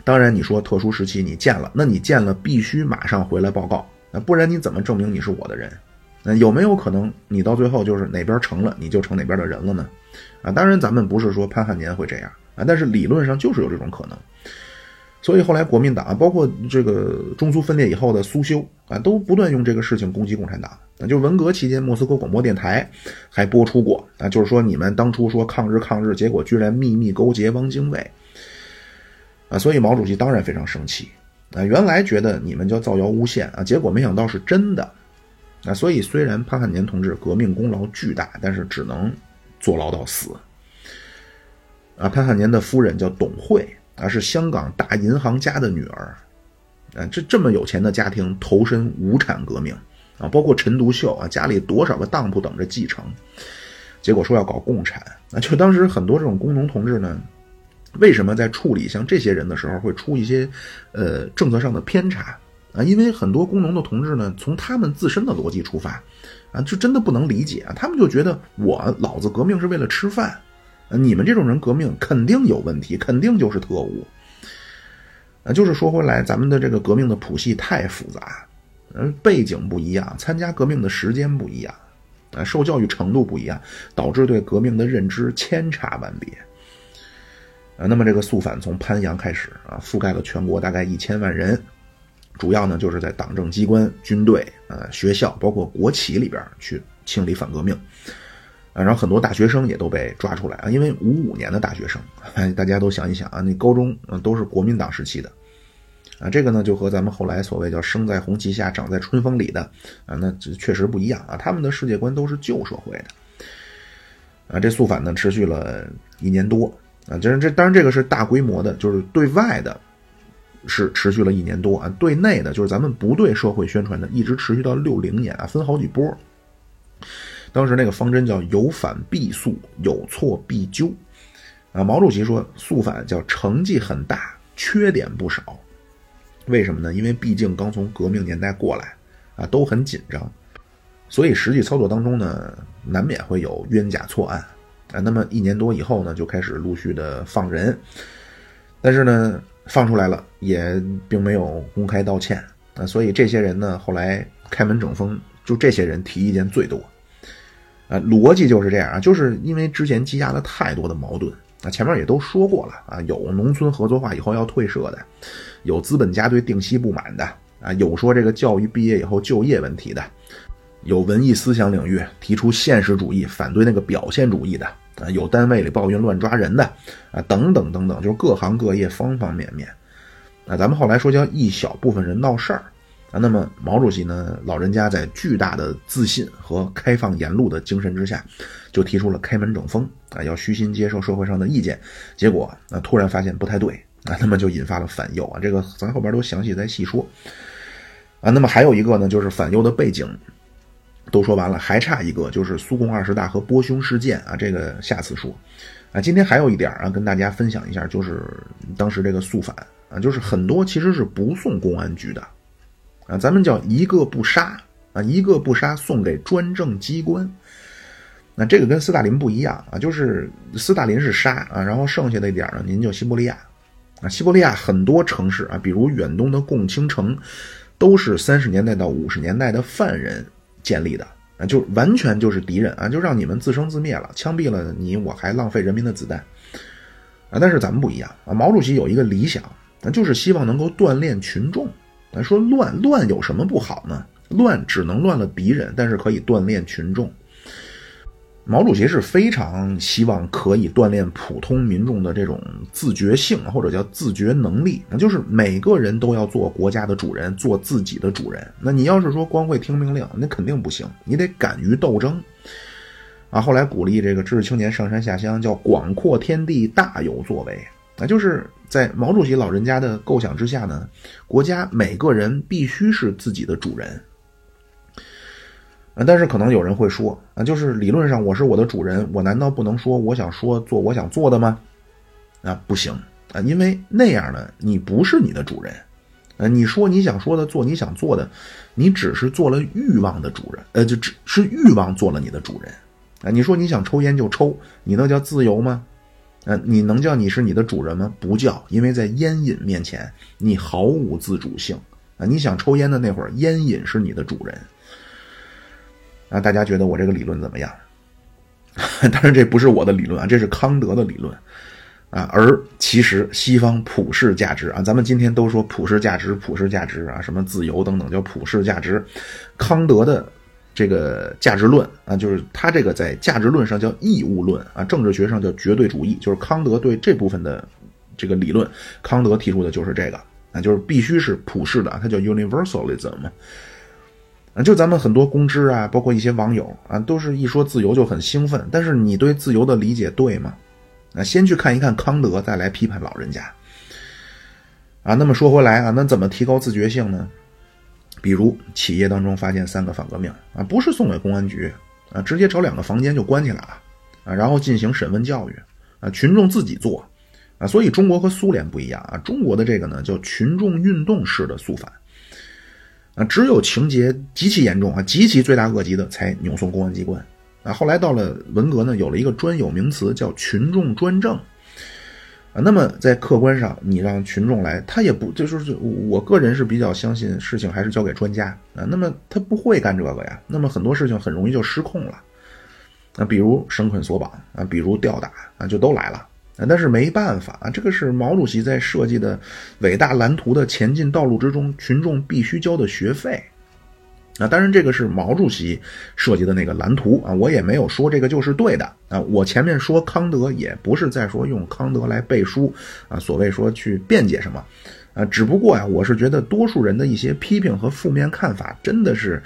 当然，你说特殊时期你见了，那你见了必须马上回来报告，那不然你怎么证明你是我的人？那有没有可能你到最后就是哪边成了，你就成哪边的人了呢？啊，当然，咱们不是说潘汉年会这样啊，但是理论上就是有这种可能。所以后来国民党，包括这个中苏分裂以后的苏修啊，都不断用这个事情攻击共产党。啊，就文革期间，莫斯科广播电台还播出过啊，就是说你们当初说抗日抗日，结果居然秘密勾结汪精卫啊，所以毛主席当然非常生气啊。原来觉得你们叫造谣诬陷啊，结果没想到是真的啊。所以虽然潘汉年同志革命功劳巨大，但是只能。坐牢到死。啊，潘汉年的夫人叫董慧，啊，是香港大银行家的女儿，啊，这这么有钱的家庭投身无产革命，啊，包括陈独秀啊，家里多少个当铺等着继承，结果说要搞共产，啊，就当时很多这种工农同志呢，为什么在处理像这些人的时候会出一些，呃，政策上的偏差？啊，因为很多工农的同志呢，从他们自身的逻辑出发，啊，就真的不能理解啊。他们就觉得我老子革命是为了吃饭，啊，你们这种人革命肯定有问题，肯定就是特务。啊，就是说回来，咱们的这个革命的谱系太复杂，嗯，背景不一样，参加革命的时间不一样，啊，受教育程度不一样，导致对革命的认知千差万别。啊，那么这个肃反从潘阳开始啊，覆盖了全国大概一千万人。主要呢就是在党政机关、军队、呃学校，包括国企里边去清理反革命。啊，然后很多大学生也都被抓出来啊，因为五五年的大学生，*laughs* 大家都想一想啊，那高中嗯都是国民党时期的，啊，这个呢就和咱们后来所谓叫生在红旗下，长在春风里的啊，那确实不一样啊，他们的世界观都是旧社会的。啊，这肃反呢持续了一年多啊，就是这当然这个是大规模的，就是对外的，是持续了一年多啊，对内的，就是咱们不对社会宣传的，一直持续到六零年啊，分好几波。当时那个方针叫有反必肃，有错必纠，啊，毛主席说肃反叫成绩很大，缺点不少，为什么呢？因为毕竟刚从革命年代过来，啊，都很紧张，所以实际操作当中呢，难免会有冤假错案，啊，那么一年多以后呢，就开始陆续的放人，但是呢，放出来了也并没有公开道歉，啊，所以这些人呢，后来开门整风，就这些人提意见最多。啊，逻辑就是这样啊，就是因为之前积压了太多的矛盾啊，前面也都说过了啊，有农村合作化以后要退社的，有资本家对定息不满的啊，有说这个教育毕业以后就业问题的，有文艺思想领域提出现实主义反对那个表现主义的啊，有单位里抱怨乱抓人的啊，等等等等，就是各行各业方方面面啊，咱们后来说叫一小部分人闹事儿。啊，那么毛主席呢，老人家在巨大的自信和开放言路的精神之下，就提出了开门整风啊，要虚心接受社会上的意见。结果啊，突然发现不太对啊，那么就引发了反右啊。这个咱后边都详细再细说啊。那么还有一个呢，就是反右的背景都说完了，还差一个就是苏共二十大和波匈事件啊，这个下次说啊。今天还有一点啊，跟大家分享一下，就是当时这个肃反啊，就是很多其实是不送公安局的。啊，咱们叫一个不杀啊，一个不杀送给专政机关。那这个跟斯大林不一样啊，就是斯大林是杀啊，然后剩下的一点呢，您就西伯利亚啊，西伯利亚很多城市啊，比如远东的共青城，都是三十年代到五十年代的犯人建立的啊，就完全就是敌人啊，就让你们自生自灭了，枪毙了你，我还浪费人民的子弹啊。但是咱们不一样啊，毛主席有一个理想，那就是希望能够锻炼群众。咱说乱乱有什么不好呢？乱只能乱了敌人，但是可以锻炼群众。毛主席是非常希望可以锻炼普通民众的这种自觉性，或者叫自觉能力，那就是每个人都要做国家的主人，做自己的主人。那你要是说光会听命令，那肯定不行，你得敢于斗争。啊，后来鼓励这个知识青年上山下乡，叫广阔天地，大有作为。那就是在毛主席老人家的构想之下呢，国家每个人必须是自己的主人。但是可能有人会说啊，就是理论上我是我的主人，我难道不能说我想说做我想做的吗？啊，不行啊，因为那样呢，你不是你的主人。呃，你说你想说的，做你想做的，你只是做了欲望的主人，呃，就只是欲望做了你的主人。啊，你说你想抽烟就抽，你那叫自由吗？呃，你能叫你是你的主人吗？不叫，因为在烟瘾面前，你毫无自主性啊！你想抽烟的那会儿，烟瘾是你的主人啊！大家觉得我这个理论怎么样？*laughs* 当然，这不是我的理论啊，这是康德的理论啊。而其实西方普世价值啊，咱们今天都说普世价值、普世价值啊，什么自由等等，叫普世价值。康德的。这个价值论啊，就是他这个在价值论上叫义务论啊，政治学上叫绝对主义，就是康德对这部分的这个理论，康德提出的就是这个啊，就是必须是普世的啊，它叫 universalism 嘛就咱们很多公知啊，包括一些网友啊，都是一说自由就很兴奋，但是你对自由的理解对吗？啊，先去看一看康德，再来批判老人家啊。那么说回来啊，那怎么提高自觉性呢？比如企业当中发现三个反革命啊，不是送给公安局啊，直接找两个房间就关起来了啊，然后进行审问教育啊，群众自己做啊，所以中国和苏联不一样啊，中国的这个呢叫群众运动式的肃反啊，只有情节极其严重啊，极其罪大恶极的才扭送公安机关啊，后来到了文革呢，有了一个专有名词叫群众专政。啊，那么在客观上，你让群众来，他也不就是我个人是比较相信事情还是交给专家啊。那么他不会干这个呀，那么很多事情很容易就失控了。啊，比如绳捆索绑啊，比如吊打啊，就都来了但是没办法啊，这个是毛主席在设计的伟大蓝图的前进道路之中，群众必须交的学费。啊，当然这个是毛主席设计的那个蓝图啊，我也没有说这个就是对的啊。我前面说康德也不是在说用康德来背书啊，所谓说去辩解什么啊，只不过呀，我是觉得多数人的一些批评和负面看法真的是。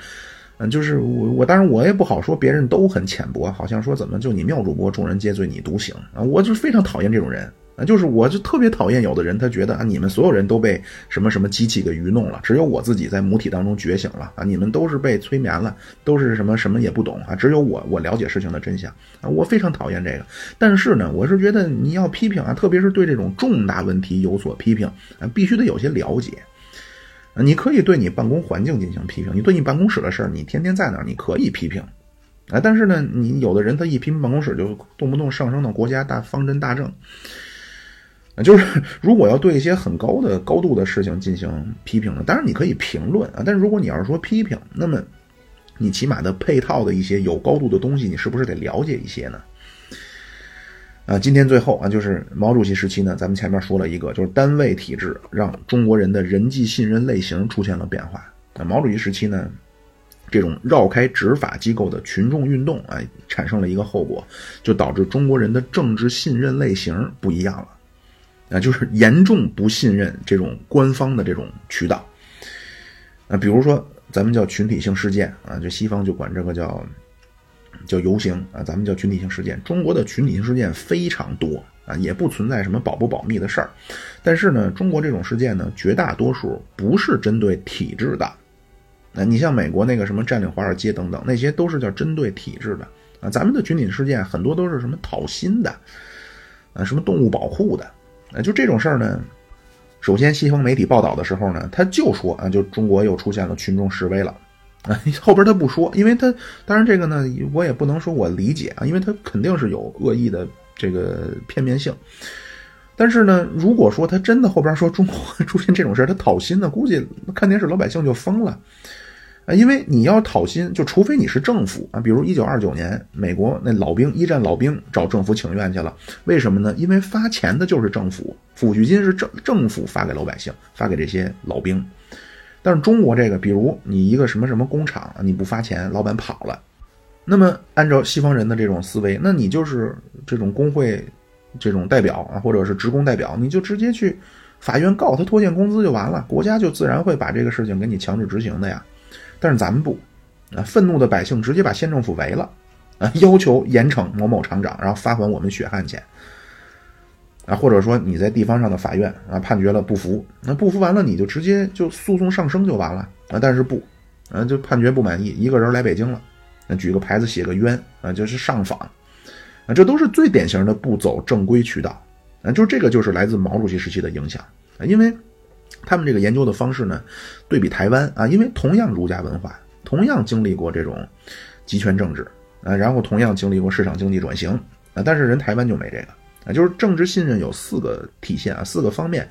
嗯，就是我我当然我也不好说别人都很浅薄，好像说怎么就你妙主播众人皆醉你独醒啊，我就非常讨厌这种人啊，就是我就特别讨厌有的人他觉得啊你们所有人都被什么什么机器给愚弄了，只有我自己在母体当中觉醒了啊，你们都是被催眠了，都是什么什么也不懂啊，只有我我了解事情的真相啊，我非常讨厌这个。但是呢，我是觉得你要批评啊，特别是对这种重大问题有所批评啊，必须得有些了解。你可以对你办公环境进行批评，你对你办公室的事儿，你天天在那儿，你可以批评，啊，但是呢，你有的人他一批评办公室就动不动上升到国家大方针大政，就是 *laughs* 如果要对一些很高的高度的事情进行批评呢，当然你可以评论啊，但是如果你要是说批评，那么你起码的配套的一些有高度的东西，你是不是得了解一些呢？啊，今天最后啊，就是毛主席时期呢，咱们前面说了一个，就是单位体制让中国人的人际信任类型出现了变化。那毛主席时期呢，这种绕开执法机构的群众运动啊，产生了一个后果，就导致中国人的政治信任类型不一样了。啊，就是严重不信任这种官方的这种渠道。啊，比如说咱们叫群体性事件啊，就西方就管这个叫。叫游行啊，咱们叫群体性事件。中国的群体性事件非常多啊，也不存在什么保不保密的事儿。但是呢，中国这种事件呢，绝大多数不是针对体制的。那你像美国那个什么占领华尔街等等，那些都是叫针对体制的啊。咱们的群体事件很多都是什么讨薪的啊，什么动物保护的啊，就这种事儿呢。首先，西方媒体报道的时候呢，他就说啊，就中国又出现了群众示威了。啊，*laughs* 后边他不说，因为他当然这个呢，我也不能说我理解啊，因为他肯定是有恶意的这个片面性。但是呢，如果说他真的后边说中国出现这种事他讨薪呢，估计看电视老百姓就疯了啊，因为你要讨薪，就除非你是政府啊，比如一九二九年美国那老兵一战老兵找政府请愿去了，为什么呢？因为发钱的就是政府，抚恤金是政政府发给老百姓，发给这些老兵。但是中国这个，比如你一个什么什么工厂，你不发钱，老板跑了，那么按照西方人的这种思维，那你就是这种工会这种代表啊，或者是职工代表，你就直接去法院告他拖欠工资就完了，国家就自然会把这个事情给你强制执行的呀。但是咱们不，啊，愤怒的百姓直接把县政府围了，啊，要求严惩某某厂长，然后发还我们血汗钱。啊，或者说你在地方上的法院啊判决了不服，那不服完了你就直接就诉讼上升就完了啊，但是不，啊就判决不满意，一个人来北京了，那举个牌子写个冤啊，就是上访，啊这都是最典型的不走正规渠道，啊就这个就是来自毛主席时期的影响啊，因为他们这个研究的方式呢，对比台湾啊，因为同样儒家文化，同样经历过这种集权政治啊，然后同样经历过市场经济转型啊，但是人台湾就没这个。啊，就是政治信任有四个体现啊，四个方面。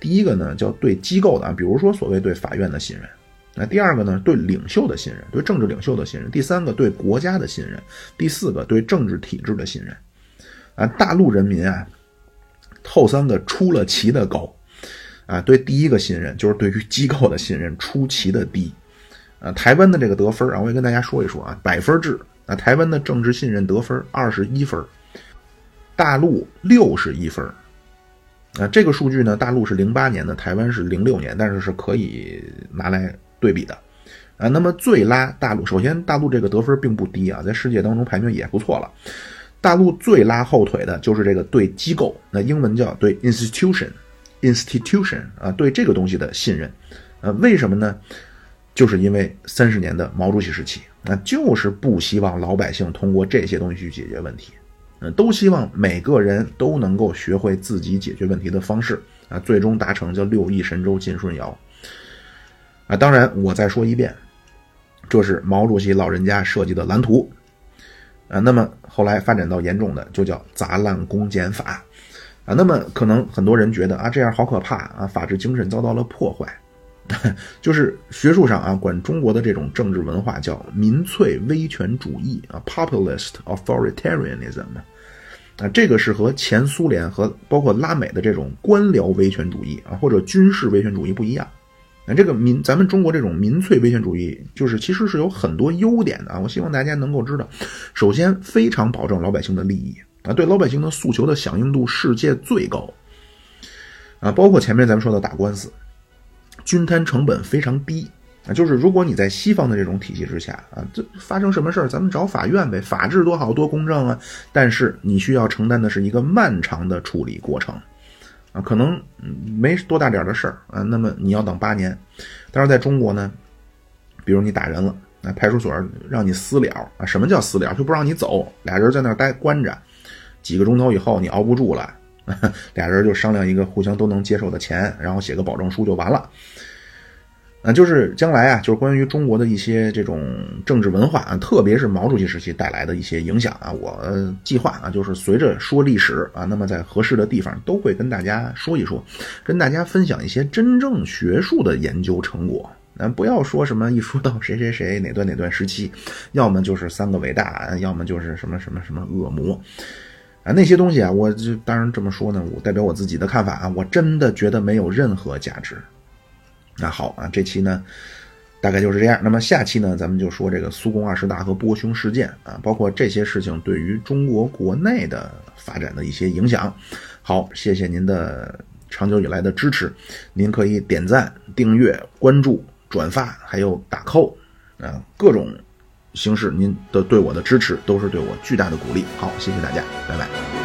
第一个呢，叫对机构的啊，比如说所谓对法院的信任；那第二个呢，对领袖的信任，对政治领袖的信任；第三个对国家的信任；第四个对政治体制的信任。啊，大陆人民啊，后三个出了奇的高，啊，对第一个信任就是对于机构的信任出奇的低。啊，台湾的这个得分啊，我也跟大家说一说啊，百分制啊，台湾的政治信任得分二十一分。大陆六十一分啊，这个数据呢，大陆是零八年的，台湾是零六年，但是是可以拿来对比的啊。那么最拉大陆，首先大陆这个得分并不低啊，在世界当中排名也不错了。大陆最拉后腿的就是这个对机构，那英文叫对 institution，institution 啊，对这个东西的信任，呃，为什么呢？就是因为三十年的毛主席时期，那就是不希望老百姓通过这些东西去解决问题。嗯，都希望每个人都能够学会自己解决问题的方式啊，最终达成叫六亿神州尽舜尧啊。当然，我再说一遍，这是毛主席老人家设计的蓝图啊。那么后来发展到严重的，就叫砸烂公检法啊。那么可能很多人觉得啊，这样好可怕啊，法治精神遭到了破坏。*laughs* 就是学术上啊，管中国的这种政治文化叫民粹威权主义啊，populist authoritarianism。啊，这个是和前苏联和包括拉美的这种官僚威权主义啊，或者军事威权主义不一样。那这个民，咱们中国这种民粹威权主义，就是其实是有很多优点的啊。我希望大家能够知道，首先非常保证老百姓的利益啊，对老百姓的诉求的响应度世界最高啊，包括前面咱们说的打官司，均摊成本非常低啊。就是如果你在西方的这种体系之下啊，这发生什么事儿，咱们找法院呗，法治多好多公正啊。但是你需要承担的是一个漫长的处理过程。啊，可能没多大点的事儿啊，那么你要等八年。但是在中国呢，比如你打人了，那派出所让你私了啊，什么叫私了？就不让你走，俩人在那儿待关着，几个钟头以后你熬不住了，*laughs* 俩人就商量一个互相都能接受的钱，然后写个保证书就完了。啊，就是将来啊，就是关于中国的一些这种政治文化啊，特别是毛主席时期带来的一些影响啊，我计划啊，就是随着说历史啊，那么在合适的地方都会跟大家说一说，跟大家分享一些真正学术的研究成果。啊，不要说什么一说到谁谁谁哪段哪段时期，要么就是三个伟大，要么就是什么什么什么恶魔啊，那些东西啊，我就当然这么说呢，我代表我自己的看法啊，我真的觉得没有任何价值。那好啊，这期呢大概就是这样。那么下期呢，咱们就说这个苏共二十大和波匈事件啊，包括这些事情对于中国国内的发展的一些影响。好，谢谢您的长久以来的支持，您可以点赞、订阅、关注、转发，还有打 call 啊，各种形式您的对我的支持都是对我巨大的鼓励。好，谢谢大家，拜拜。